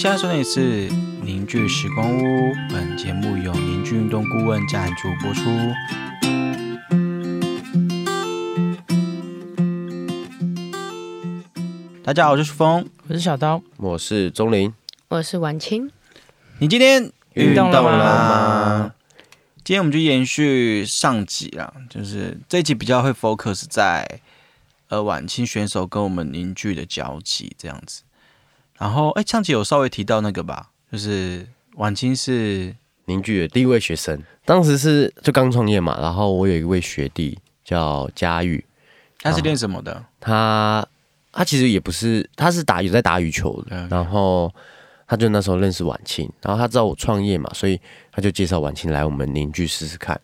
现在收听的是凝聚时光屋，本节目由凝聚运动顾问赞助播出。大家好，我是舒峰。我是小刀，我是钟林。我是婉清，你今天运动了吗吗？今天我们就延续上集啦，就是这一集比较会 focus 在呃晚清选手跟我们凝聚的交集这样子。然后哎，上集有稍微提到那个吧，就是晚清是凝聚的第一位学生，当时是就刚创业嘛，然后我有一位学弟叫佳玉，他是练什么的？他他其实也不是，他是打有在打羽球的，然后他就那时候认识晚清，然后他知道我创业嘛，所以他就介绍晚清来我们凝聚试试看。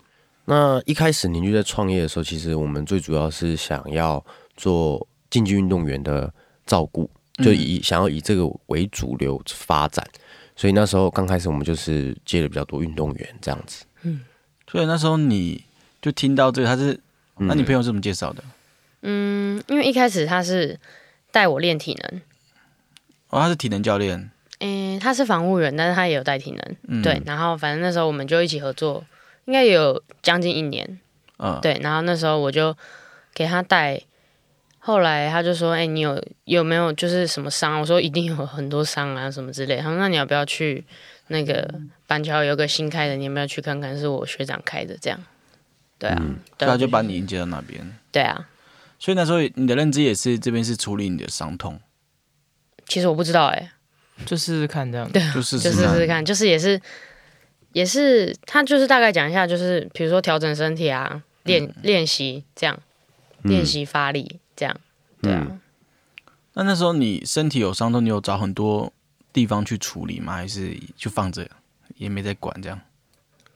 那一开始凝聚在创业的时候，其实我们最主要是想要做竞技运动员的照顾，就以、想要以这个为主流发展，所以那时候刚开始我们就是接了比较多运动员这样子。嗯。所以那时候你就听到这个，他是，那你朋友是怎么介绍的？嗯，因为一开始他是带我练体能，哦，他是体能教练，诶、他是防护员，但是他也有带体能，嗯，对，，然后反正那时候我们就一起合作，应该有将近一年，嗯，对，然后那时候我就给他带，后来他就说，哎、你有有没有就是什么伤？我说一定有很多伤啊，什么之类。他说那你要不要去那个板桥有个新开的，你要不要去看看？是我学长开的，这样，对啊，所对以他就把你引接到那边。对啊，所以那时候你的认知也是这边是处理你的伤痛，其实我不知道、哎。就试试看这样。对就试就试看。是试试看，就是也是也是他就是大概讲一下，就是比如说调整身体啊，练练习这样，练习发力这样，对啊，那那时候你身体有伤痛，你有找很多地方去处理吗？还是就放着也没在管这样？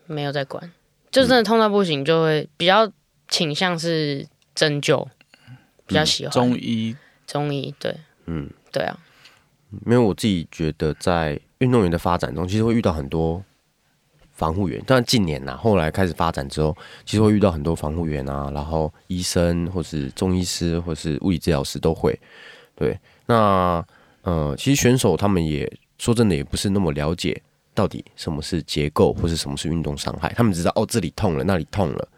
没有在管，就真的痛到不行，就会比较倾向是针灸，比较喜欢。中医。中医，对。嗯，对啊，因为，我自己觉得在运动员的发展中，其实会遇到很多防护员。当然近年呐、后来开始发展之后，其实会遇到很多防护员啊，然后医生或是中医师或是物理治疗师都会。对，那呃，其实选手他们也说真的也不是那么了解到底什么是结构或是什么是运动伤害，他们只知道哦这里痛了，那里痛了。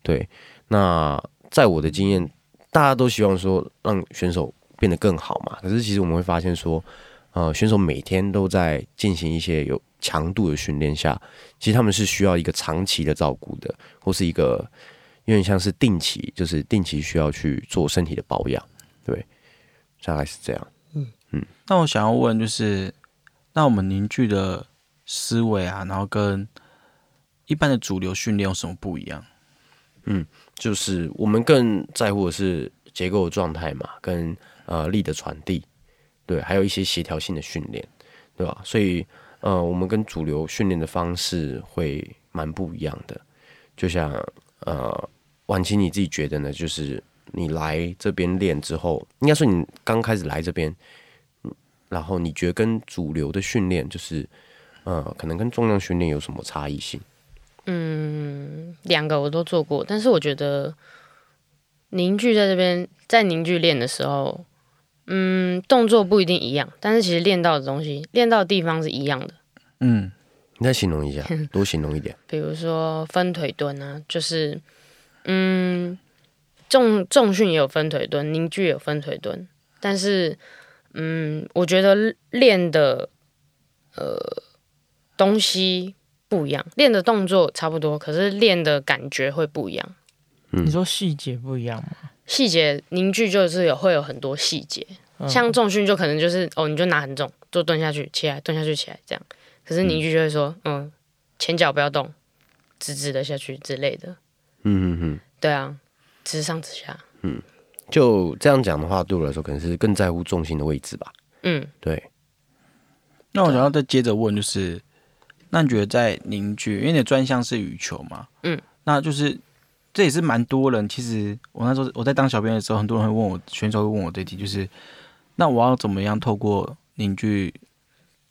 对，那在我的经验，大家都希望说让选手变得更好嘛。可是其实我们会发现说，呃，选手每天都在进行一些有强度的训练下，其实他们是需要一个长期的照顾的，或是一个有点像是定期，就是定期需要去做身体的保养。对，大概是这样。嗯嗯那我想要问就是，那我们凝聚的思维啊，然后跟一般的主流训练有什么不一样？嗯就是我们更在乎的是结构的状态嘛，跟呃力的传递，对，还有一些协调性的训练，对吧？所以呃，我们跟主流训练的方式会蛮不一样的。就像呃，婉清你自己觉得呢？就是你来这边练之后，应该说你刚开始来这边，然后你觉得跟主流的训练，就是呃，可能跟重量训练有什么差异性？嗯，两个我都做过，但是我觉得凝聚在这边在凝聚练的时候，嗯，动作不一定一样，但是其实练到的东西，练到的地方是一样的。嗯，你再形容一下，多形容一点。比如说分腿蹲啊，就是嗯，重重训也有分腿蹲，凝聚也有分腿蹲，但是嗯，我觉得练的呃东西不一样，练的动作差不多，可是练的感觉会不一样。你说细节不一样吗？细节凝聚就是有会有很多细节，嗯像重训就可能就是哦，你就拿很重，就蹲下去起来，蹲下去起来这样。可是凝聚就会说，嗯，前脚不要动，直直的下去之类的。嗯嗯嗯。对啊，直上直下。嗯就这样讲的话，对我来说可能是更在乎重心的位置吧。嗯，对，那我想要再接着问，就是，那你觉得在凝聚，因为你的专项是羽球嘛，嗯，那就是这也是蛮多人。其实我那时候我在当小编的时候，很多人会问我，选手会问我这题，就是那我要怎么样透过凝聚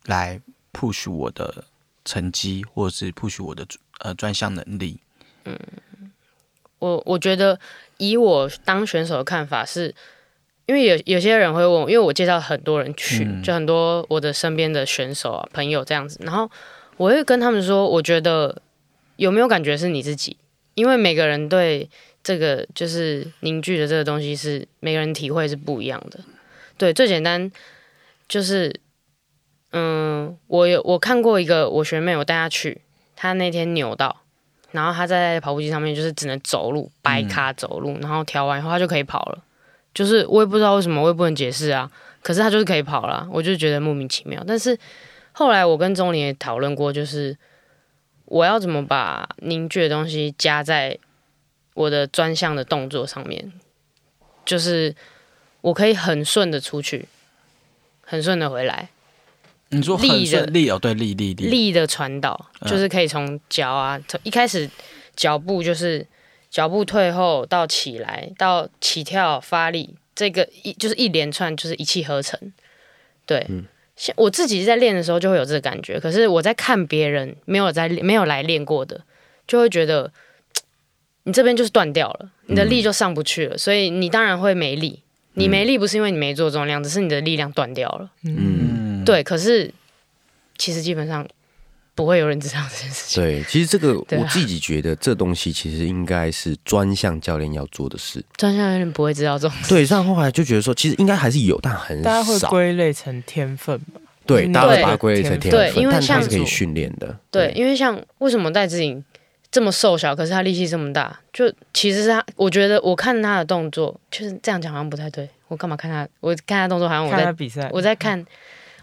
来 push 我的成绩，或者是 push 我的呃专项能力？嗯我我觉得以我当选手的看法是，因为有有些人会问我，因为我介绍很多人去，嗯就很多我的身边的选手啊、朋友这样子，然后我会跟他们说，我觉得有没有感觉是你自己，因为每个人对这个就是凝聚的这个东西是每个人体会是不一样的。对，最简单就是，嗯，我有我看过一个我学妹，我带她去，她那天扭到，然后她在跑步机上面就是只能走路，掰卡走路，然后调完以后她就可以跑了。就是我也不知道为什么，我也不能解释啊。可是她就是可以跑了，我就觉得莫名其妙。但是后来我跟钟林也讨论过，就是我要怎么把凝聚的东西加在我的专项的动作上面，就是我可以很顺的出去，很顺的回来。你说很力的顺力哦，对力力力，力的传导，嗯就是可以从脚啊，从一开始脚步就是脚步退后到起来到起跳发力，这个一就是一连串就是一气呵成。对，像我自己在练的时候就会有这个感觉，可是我在看别人没有在没有来练过的，就会觉得你这边就是断掉了，你的力就上不去了，所以你当然会没力。你没力不是因为你没做重量，只是你的力量断掉了。嗯，嗯，对，可是其实基本上不会有人知道这件事情。对，其实这个我自己觉得这东西其实应该是专项教练要做的事。专项教练不会知道这种。对，但后来就觉得说，其实应该还是有，但很大家会少。归类成天分吧？对，嗯大家会把它归类成天分，因为像是可以训练的。对，因为像为什么戴志颖这么瘦小，可是他力气这么大，就其实是他，我觉得我看他的动作，就是这样讲好像不太对。我干嘛看他？我看他动作好像我在比赛，我在看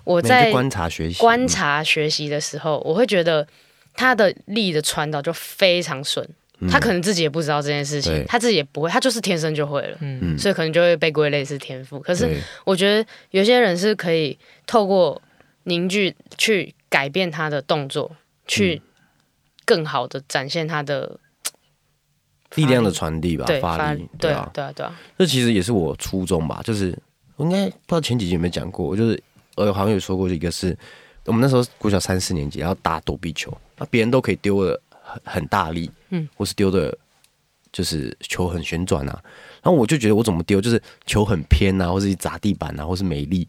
我在观察学习，观察学习的时候，我会觉得他的力的传导就非常顺。嗯。他可能自己也不知道这件事情对，他自己也不会，他就是天生就会了，嗯，嗯，所以可能就会被归类是天赋。可是我觉得有些人是可以透过凝聚去改变他的动作，去更好的展现他的力量的传递吧，对发力，对啊。啊，对啊，对啊，这其实也是我初衷吧，就是我应该不知道前几集有没有讲过，我就是呃好像有说过一个是，我们那时候国小三四年级，然后打躲避球，那别人都可以丢的很很大力，嗯，或是丢的，就是球很旋转啊，然后我就觉得我怎么丢，就是球很偏啊，或是砸地板啊，或是没力，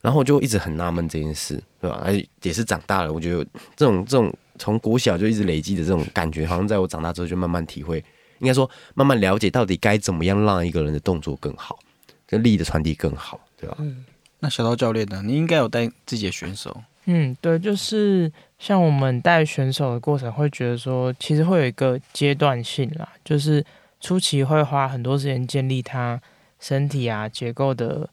然后我就一直很纳闷这件事，对吧？而且也是长大了，我觉得这种这种从国小就一直累积的这种感觉，好像在我长大之后就慢慢体会。应该说慢慢了解到底该怎么样让一个人的动作更好，跟力的传递更好，对吧？那小刀教练呢？你应该有带自己的选手，嗯，对，就是像我们带选手的过程，会觉得说，其实会有一个阶段性啦，就是初期会花很多时间建立他身体啊结构的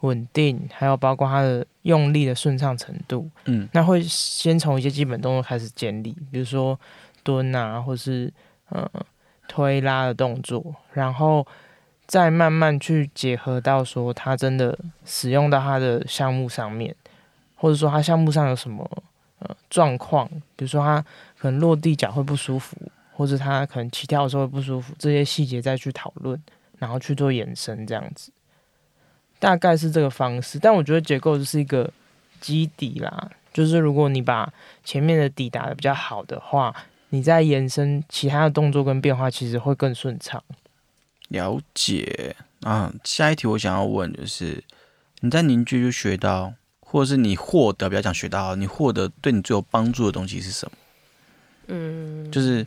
稳定，还有包括他的用力的顺畅程度。嗯，那会先从一些基本动作开始建立，比如说蹲啊，或是呃推拉的动作，然后再慢慢去结合到说他真的使用到他的项目上面，或者说他项目上有什么呃状况，比如说他可能落地脚会不舒服，或者他可能起跳的时候会不舒服，这些细节再去讨论，然后去做延伸这样子，大概是这个方式。但我觉得结构就是一个基底啦，就是如果你把前面的底打得比较好的话，你再延伸其他的动作跟变化，其实会更顺畅。了解啊。下一题我想要问就是，你在凝聚就学到，或者是你获得，不要讲学到，你获得对你最有帮助的东西是什么？嗯，就是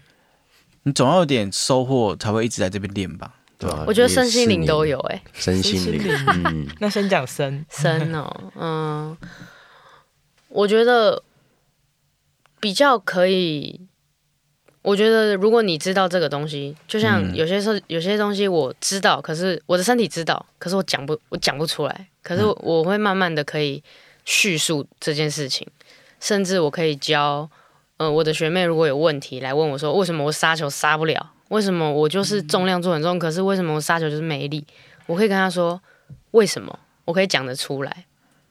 你总要有点收获，才会一直在这边练吧？对吧？我觉得身心灵都有、欸，哎，身心灵，嗯，那先讲身身哦，嗯，我觉得比较可以。我觉得如果你知道这个东西，就像嗯有些时候有些东西我知道，可是我的身体知道，可是我讲不我讲不出来，可是嗯我会慢慢的可以叙述这件事情，甚至我可以教，呃，我的学妹如果有问题来问我说，为什么我杀球杀不了？为什么我就是重量做很重，可是为什么我杀球就是没力？我可以跟她说为什么，我可以讲得出来。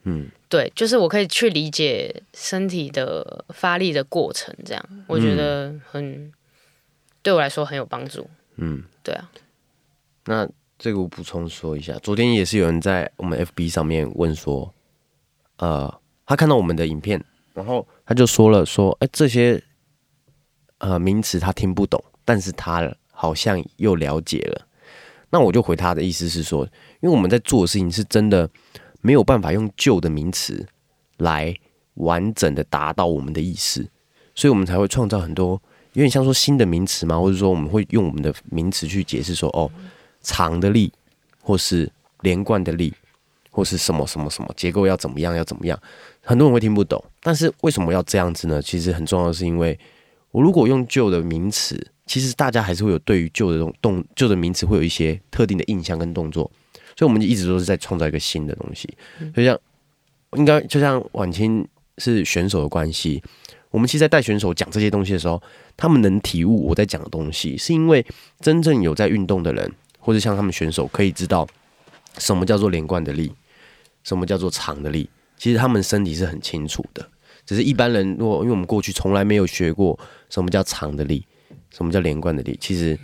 嗯，对，就是我可以去理解身体的发力的过程，这样我觉得很、对我来说很有帮助。嗯，对啊，那这个我补充说一下，昨天也是有人在我们 FB 上面问说，呃，他看到我们的影片，然后他就说了说，哎、这些呃名词他听不懂，但是他好像又了解了。那我就回他的意思是说，因因为我们在做的事情是真的没有办法用旧的名词来完整的达到我们的意思，所以我们才会创造很多有点像说新的名词嘛，或者说我们会用我们的名词去解释说，哦，长的力，或是连贯的力，或是什么什么什么结构要怎么样要怎么样，很多人会听不懂。但是为什么要这样子呢？其实很重要的是因为我如果用旧的名词，其实大家还是会有对于旧的动动旧的名词会有一些特定的印象跟动作，所以我们一直都是在创造一个新的东西。就像应该就像婉清是选手的关系，我们其实在带选手讲这些东西的时候，他们能体悟我在讲的东西，是因为真正有在运动的人，或者像他们选手可以知道什么叫做连贯的力，什么叫做长的力，其实他们身体是很清楚的。只是一般人，如果因为我们过去从来没有学过什么叫长的力，什么叫连贯的力，其实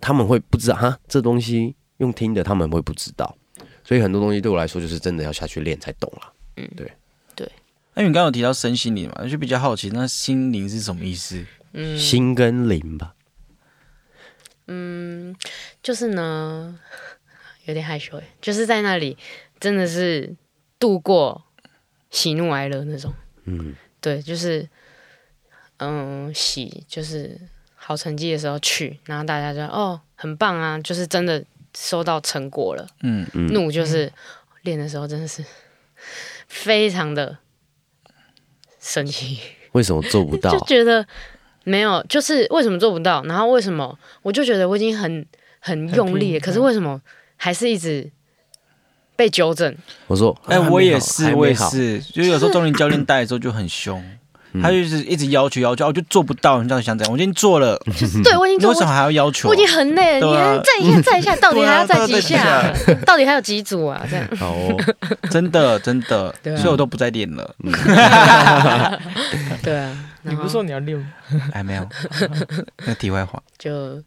他们会不知道哈，这东西用听的他们会不知道，所以很多东西对我来说就是真的要下去练才懂了。嗯，对。对。那你刚刚有提到身心灵嘛，就比较好奇，那心灵是什么意思？嗯。心跟灵吧，嗯，就是呢，有点害羞哎，就是在那里真的是度过喜怒哀乐那种。嗯，对，就是嗯，喜就是好成绩的时候去，然后大家就哦很棒啊，就是真的收到成果了。嗯，嗯。怒就是练的时候真的是非常的生气，为什么做不到？就？觉得没有，就是为什么做不到，然后为什么？我就觉得我已经很很用力了，可是为什么还是一直被纠正？我说，哎、我也是，我也是，就有时候中林教练带的时候就很凶，他就是一直要求要求，哦我就做不到，你到底想怎样？我已经做了，对我已经做了为什么还要要求？我已经很累了，你再一下再一下，到底还要再几下？到底还有几组啊？这样好哦，真的真的，啊所以我都不再练了。对啊，你不是说你要练吗？哎，没有，那题外话，就，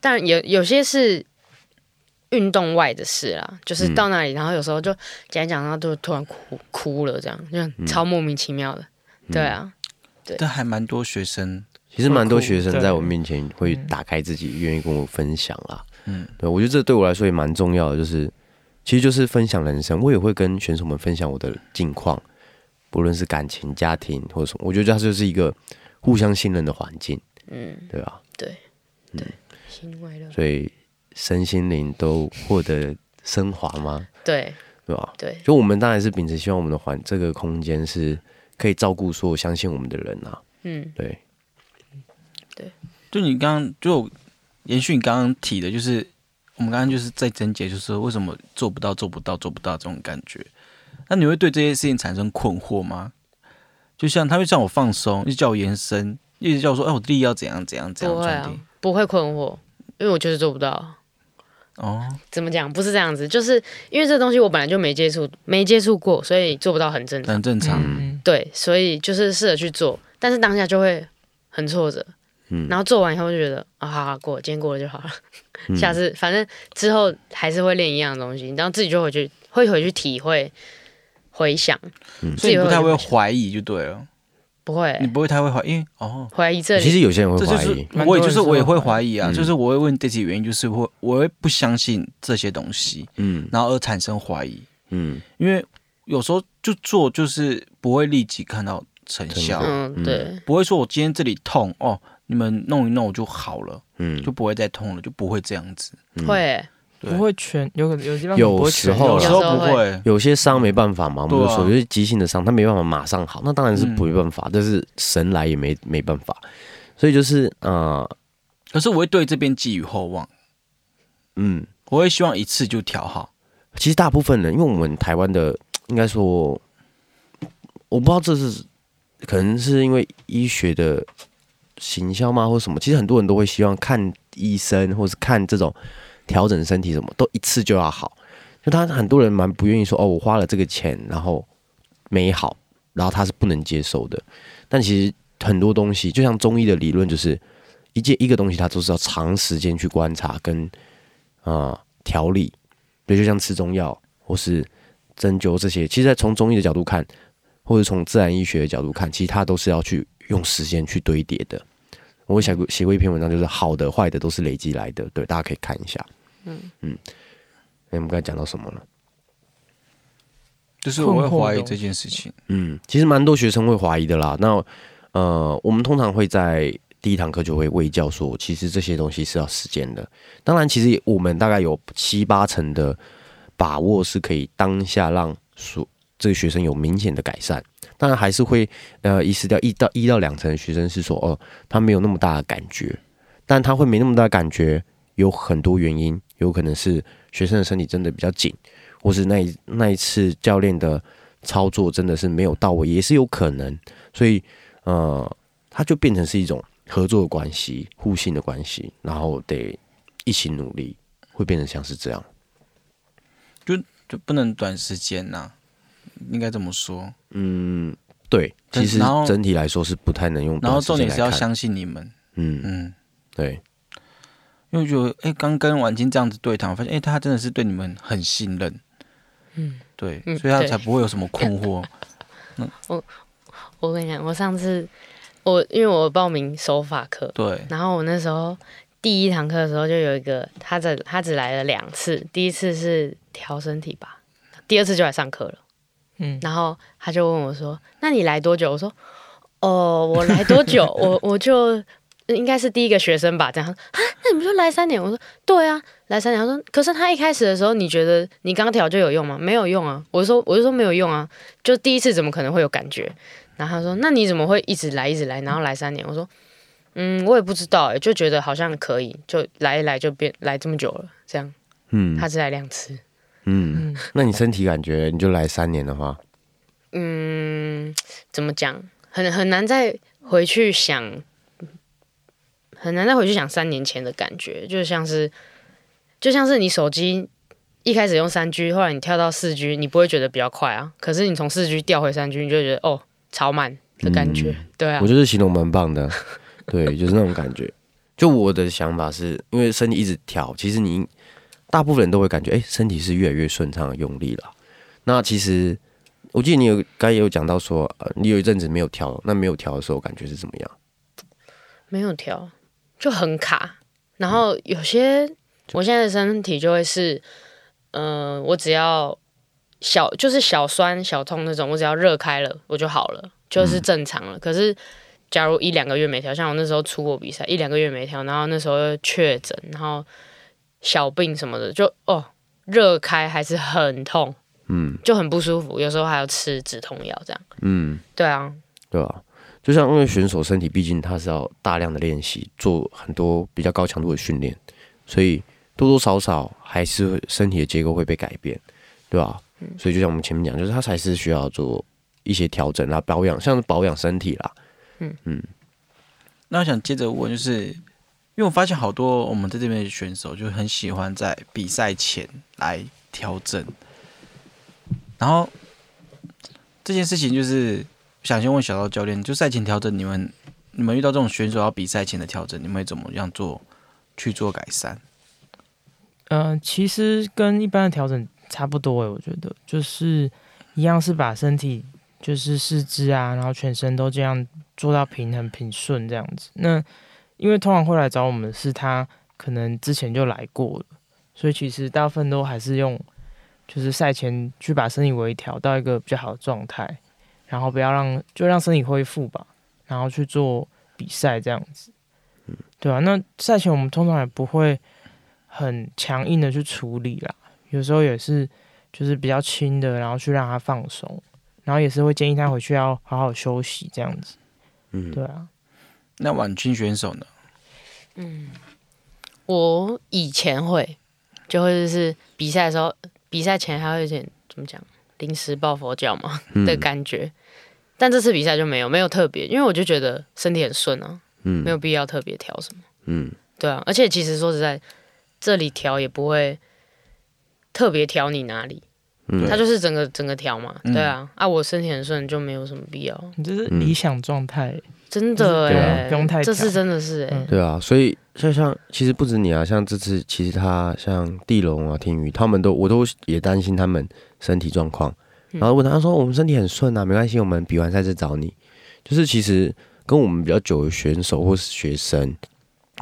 当然有有些是运动外的事啦，就是到那里，然后有时候就讲一讲，然后就突然哭哭了，这样就超莫名其妙的。对啊，这还蛮多学生，其实蛮多学生在我面前会打开自己，愿意跟我分享啦。嗯，对，我觉得这对我来说也蛮重要的，就是其实就是分享人生。我也会跟选手们分享我的近况，不论是感情、家庭或者什么，我觉得它就是一个互相信任的环境，嗯，对吧？心外乐，所以身心灵都获得升华吗？对对吧？对，就我们当然是秉持希望我们的环这个空间是可以照顾所有相信我们的人啊。嗯对，对就你刚刚就延续你刚刚提的，就是我们刚刚就是在症结，就是为什么做不到、做不到、做不到这种感觉。那你会对这些事情产生困惑吗？就像他会叫我放松，一直叫我延伸，一直叫我说，哎，我的力要怎样怎样怎样不会啊。，不会困惑，因为我就是做不到。哦，怎么讲？不是这样子，就是因为这东西我本来就没接触，没接触过，所以做不到很正常。很正常。嗯，对，所以就是试着去做，但是当下就会很挫折。嗯然后做完以后就觉得啊，好好过，今天过了就好了。嗯 下次反正之后还是会练一样的东西，然后自己就回去会回去体会、回想，所以你不太会自己会怀疑就对了，不会你不会太会怀疑，哦，怀疑这里。其实有些人会怀疑，我也就是我也会怀怀疑啊，嗯就是我会问这些原因，就是会我会不相信这些东西，嗯然后而产生怀疑，嗯因为有时候就做就是不会立即看到成效，嗯，对，不会说我今天这里痛哦，你们弄一弄我就好了，嗯，就不会再痛了，就不会这样子。嗯。会。不会全有可能有地方有时候有时候不会，有些伤没办法嘛，我们就对啊。说有些急性的伤，他没办法马上好，那当然是嗯没办法，但是神来也没没办法，所以就是呃可是我会对这边寄予厚望，嗯，我会希望一次就调好。其实大部分人，因为我们台湾的应该说，我不知道这是可能是因为医学的行销吗，或什么，其实很多人都会希望看医生，或是看这种调整身体什么，都一次就要好。就他很多人蛮不愿意说哦，我花了这个钱，然后没好，然后他是不能接受的。但其实很多东西，就像中医的理论，就是一件一个东西，它都是要长时间去观察跟啊、呃调理。对，就像吃中药或是针灸这些，其实在从中医的角度看，或者从自然医学的角度看，其实它都是要去用时间去堆叠的。我写过写过一篇文章，就是好的坏的都是累积来的，对，大家可以看一下。嗯嗯，哎，我们刚才讲到什么了？就是我会怀疑这件事情。嗯，其实蛮多学生会怀疑的啦。那呃，我们通常会在第一堂课就会卫教说，其实这些东西是要时间的。当然，其实我们大概有七八成的把握是可以当下让所这个学生有明显的改善。当然，还是会呃遗失掉一到一到两成学生是说，哦，他没有那么大的感觉，但他会没那么大的感觉，有很多原因，有可能是学生的身体真的比较紧。或是那一那一次教练的操作真的是没有到位，也是有可能。所以，呃，它就变成是一种合作的关系、互信的关系，然后得一起努力，会变成像是这样。就不能短时间呐、应该这么说。嗯，对，其实整体来说是不太能用然后重点是要相信你们，嗯，嗯，对，因为我觉得，哎、刚跟婉清这样子对谈，我发现，哎、他真的是对你们很信任，嗯，对，所以他才不会有什么困惑。我跟你讲，我上次我因为我报名手法课，对，然后我那时候第一堂课的时候就有一个他在他只来了两次，第一次是调身体吧，第二次就来上课了。嗯，然后他就问我说：“那你来多久？”我说：“哦，我来多久？我我就应该是第一个学生吧。”这样，啊，那你不就来三年？我说：“对啊，来三年。”他说：“可是他一开始的时候，你觉得你刚调就有用吗？没有用啊。”我就说：“我就说没有用啊，就第一次怎么可能会有感觉？”然后他说：“那你怎么会一直来一直来，然后来三年？”我说：“嗯，我也不知道哎、就觉得好像可以，就来一来就变来这么久了，这样。嗯他只来两次，嗯，那你身体感觉你就来三年的话，嗯，怎么讲？很很难再回去想，很难再回去想三年前的感觉，就像是就像是你手机一开始用三 G，后来你跳到四 G，你不会觉得比较快啊，可是你从四 G 调回三 G，你就觉得哦超慢的感觉，对啊我，觉得形容蛮棒的，对，就是那种感觉。就我的想法是，因为身体一直调，其实你大部分人都会感觉，哎、身体是越来越顺畅的用力了。那其实我记得你有刚才也有讲到说，呃，你有一阵子没有调，那没有调的时候感觉是怎么样？没有调就很卡，然后有些我现在的身体就会是，呃，我只要小就是小酸小痛那种，我只要热开了我就好了，就是正常了。可是假如一两个月没跳，像我那时候出国比赛一两个月没跳，然后那时候又确诊，然后小病什么的，就哦热开还是很痛，嗯。就很不舒服，有时候还要吃止痛药这样。嗯，对啊，对啊、就像因为选手身体毕竟他是要大量的练习，做很多比较高强度的训练，所以多多少少还是身体的结构会被改变，对吧、所以就像我们前面讲，就是他才是需要做一些调整啊，保养，像是保养身体啦。那我想接着问，就是因为我发现好多我们在这边的选手就很喜欢在比赛前来调整，然后这件事情就是想先问小刀教练，就赛前调整，你们你们遇到这种选手要比赛前的调整，你们会怎么样做去做改善？呃，其实跟一般的调整差不多诶，我觉得。就是一样是把身体就是四肢啊，然后全身都这样做到平衡平顺这样子。那因为通常会来找我们是他可能之前就来过了，所以其实大部分都还是用就是赛前去把身体微调到一个比较好的状态，然后不要让就让身体恢复吧，然后去做比赛这样子。对啊，那赛前我们通常也不会很强硬的去处理啦，有时候也是就是比较轻的，然后去让他放松，然后也是会建议他回去要好好休息这样子。嗯，对啊，那晚清选手呢？嗯我以前会，就会就是比赛的时候，比赛前还会有点怎么讲，临时抱佛脚嘛嗯的感觉。但这次比赛就没有，没有特别，因为我就觉得身体很顺啊，嗯没有必要特别调什么。嗯对啊，而且其实说实在，这里调也不会特别调你哪里，嗯它就是整个整个调嘛。嗯。对啊，啊，我身体很顺，就没有什么必要。你这是理想状态，真的哎、不用太这是真的是哎、嗯。对啊，所以像像其实不止你啊，像这次其实他像地龙啊、天宇，他们都我都也担心他们身体状况，嗯。然后问他说我们身体很顺啊，没关系，我们比完赛再找你。就是其实跟我们比较久的选手或是学生，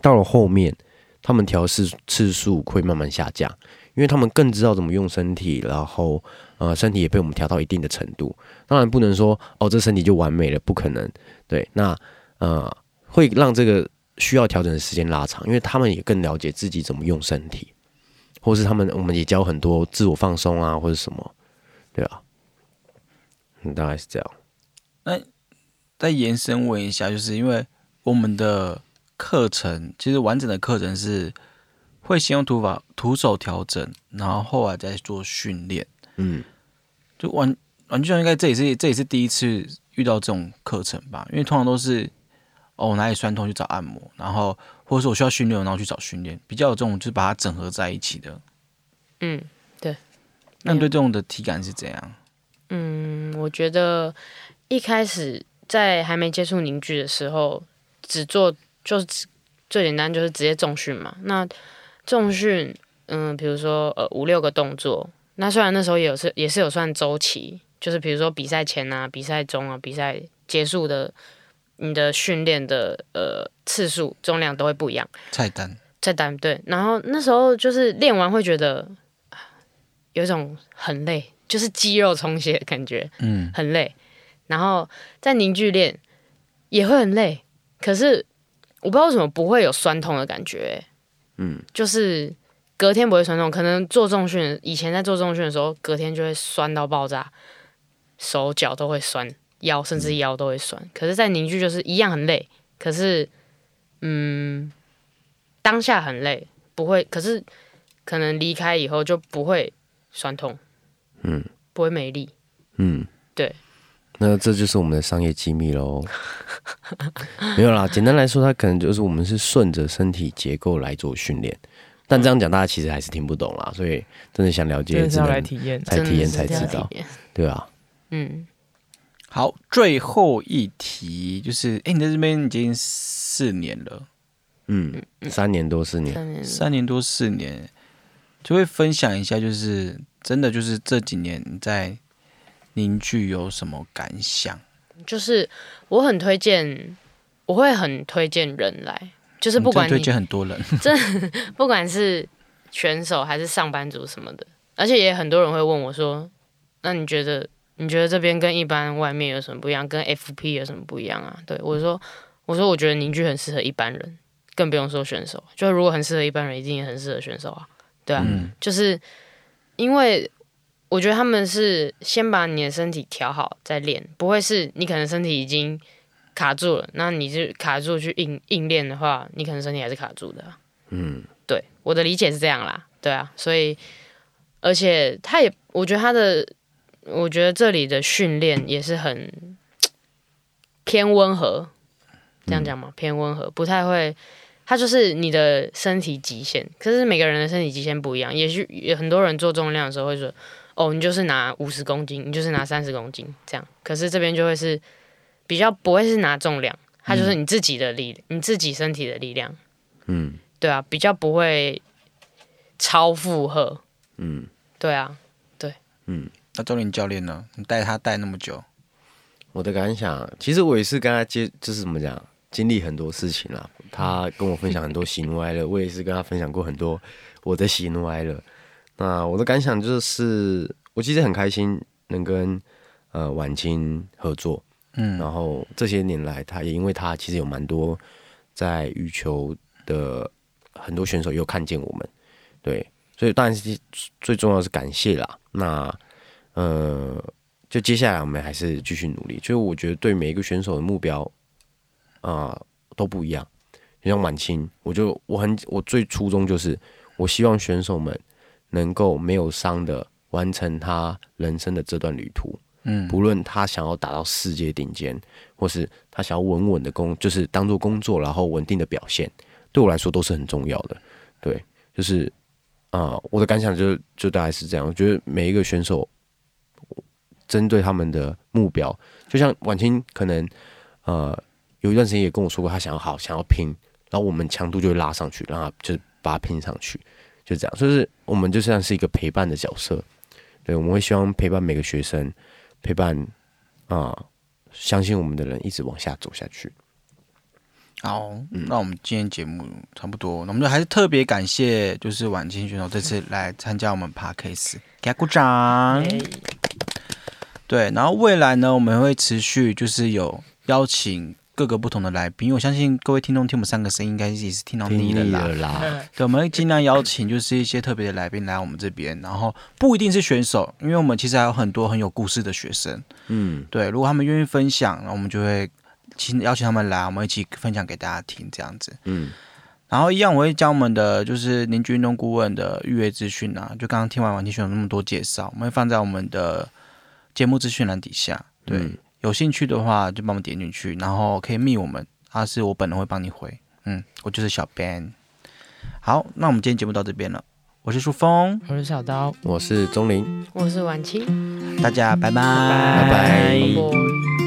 到了后面他们调试次数会慢慢下降，因为他们更知道怎么用身体，然后呃身体也被我们调到一定的程度。当然不能说哦这身体就完美了，不可能。对，那呃会让这个需要调整的时间拉长，因为他们也更了解自己怎么用身体，或是他们我们也教很多自我放松啊或者什么，对啊，嗯，大概是这样。那再延伸问一下，就是因为我们的课程其实完整的课程是会先用徒法徒手调整，然后后来再做训练。嗯，就玩玩具上应该这也是这也是第一次遇到这种课程吧？因为通常都是哦我哪里酸痛去找按摩，然后或者说我需要训练，然后去找训练，比较有这种就是把它整合在一起的。嗯对那你对这种的体感是怎样？嗯，我觉得一开始在还没接触凝聚的时候，只做就是只最简单就是直接重训嘛。那重训，嗯，比如说呃五六个动作，那虽然那时候也有是也是有算周期，就是比如说比赛前啊、比赛中啊、比赛结束的，你的训练的呃次数、重量都会不一样。菜单。菜单对，然后那时候就是练完会觉得啊有一种很累，就是肌肉充血的感觉，嗯，很累。然后在凝聚练也会很累，可是我不知道为什么不会有酸痛的感觉、嗯，就是隔天不会酸痛，可能做重训，以前在做重训的时候，隔天就会酸到爆炸，手脚都会酸，腰甚至腰都会酸。可是，在凝聚就是一样很累，可是嗯，当下很累，不会，可是可能离开以后就不会酸痛，嗯，不会没力。嗯，对。那这就是我们的商业机密喽。没有啦，简单来说，它可能就是我们是顺着身体结构来做训练，但这样讲大家其实还是听不懂啦，所以真的想了解，真的要只能来体验。才知道对啊。嗯，好，最后一题就是，哎、你在这边已经四年了，嗯，三年多四年，三年多。四年，就会分享一下，就是真的就是这几年在凝聚有什么感想？就是我很推荐，我会很推荐人来，就是不管推荐很多人，这不管是选手还是上班族什么的，而且也很多人会问我说：“那你觉得你觉得这边跟一般外面有什么不一样？跟 FP 有什么不一样啊？”对我说：“我说我觉得凝聚很适合一般人，更不用说选手。就如果很适合一般人，一定也很适合选手啊。对啊，嗯就是因为我觉得他们是先把你的身体调好再练，不会是你可能身体已经卡住了，那你就卡住去硬硬练的话，你可能身体还是卡住的啊、嗯对，我的理解是这样啦，对啊，所以而且他也，我觉得他的，我觉得这里的训练也是很偏温和，这样讲吗？偏温和，不太会，他就是你的身体极限，可是每个人的身体极限不一样，也许有很多人做重量的时候会说，哦，你就是拿五十公斤，你就是拿三十公斤这样，可是这边就会是比较不会是拿重量，它就是你自己的力，你自己身体的力量。嗯对啊，比较不会超负荷。嗯对啊，对嗯，那周林教练呢？你带他带那么久，我的感想，其实我也是跟他接，就是怎么讲，经历很多事情啦。他跟我分享很多喜怒哀乐，我也是跟他分享过很多我的喜怒哀乐。那我的感想就是，我其实很开心能跟呃婉清合作，嗯，然后这些年来，他也因为他其实有蛮多在羽球的很多选手也有看见我们，对，所以当然是最重要的是感谢啦。那呃，就接下来我们还是继续努力。就是我觉得对每一个选手的目标啊、都不一样。就像晚清，我就我很我最初衷就是，我希望选手们能够没有伤的完成他人生的这段旅途。嗯，不论他想要达到世界顶尖，或是他想要稳稳的工，就是当做工作，然后稳定的表现，对我来说都是很重要的。对，就是啊、我的感想就就大概是这样。我觉得每一个选手针对他们的目标，就像婉清可能呃有一段时间也跟我说过，他想要好想要拼，然后我们强度就会拉上去，让他就是把他拼上去，就这样。所以是我们就像是一个陪伴的角色，对，我们会希望陪伴每个学生。陪伴啊、相信我们的人一直往下走下去。好，那我们今天节目差不多，那我们就还是特别感谢，就是晚清选手这次来参加我们 Parkcase，给他鼓掌。哎对，然后未来呢，我们会持续就是有邀请各个不同的来宾，因为我相信各位听众听我们三个声音，应该也是听到听腻了啦。了啦，对，我们会尽量邀请就是一些特别的来宾来我们这边，然后不一定是选手，因为我们其实还有很多很有故事的学生。嗯，对，如果他们愿意分享，那我们就会请邀请他们来，我们一起分享给大家听，这样子。嗯，然后一样，我会将我们的就是邻居运动顾问的预约资讯啊，就刚刚听完王天选手那么多介绍，我们会放在我们的节目资讯栏底下。对，嗯有兴趣的话就帮我们点进去，然后可以密我们，他是我本人会帮你回。嗯，我就是小 Ben。好，那我们今天节目到这边了，我是舒峰，我是小刀，我是钟林。我是婉清，大家拜拜，拜拜拜拜拜。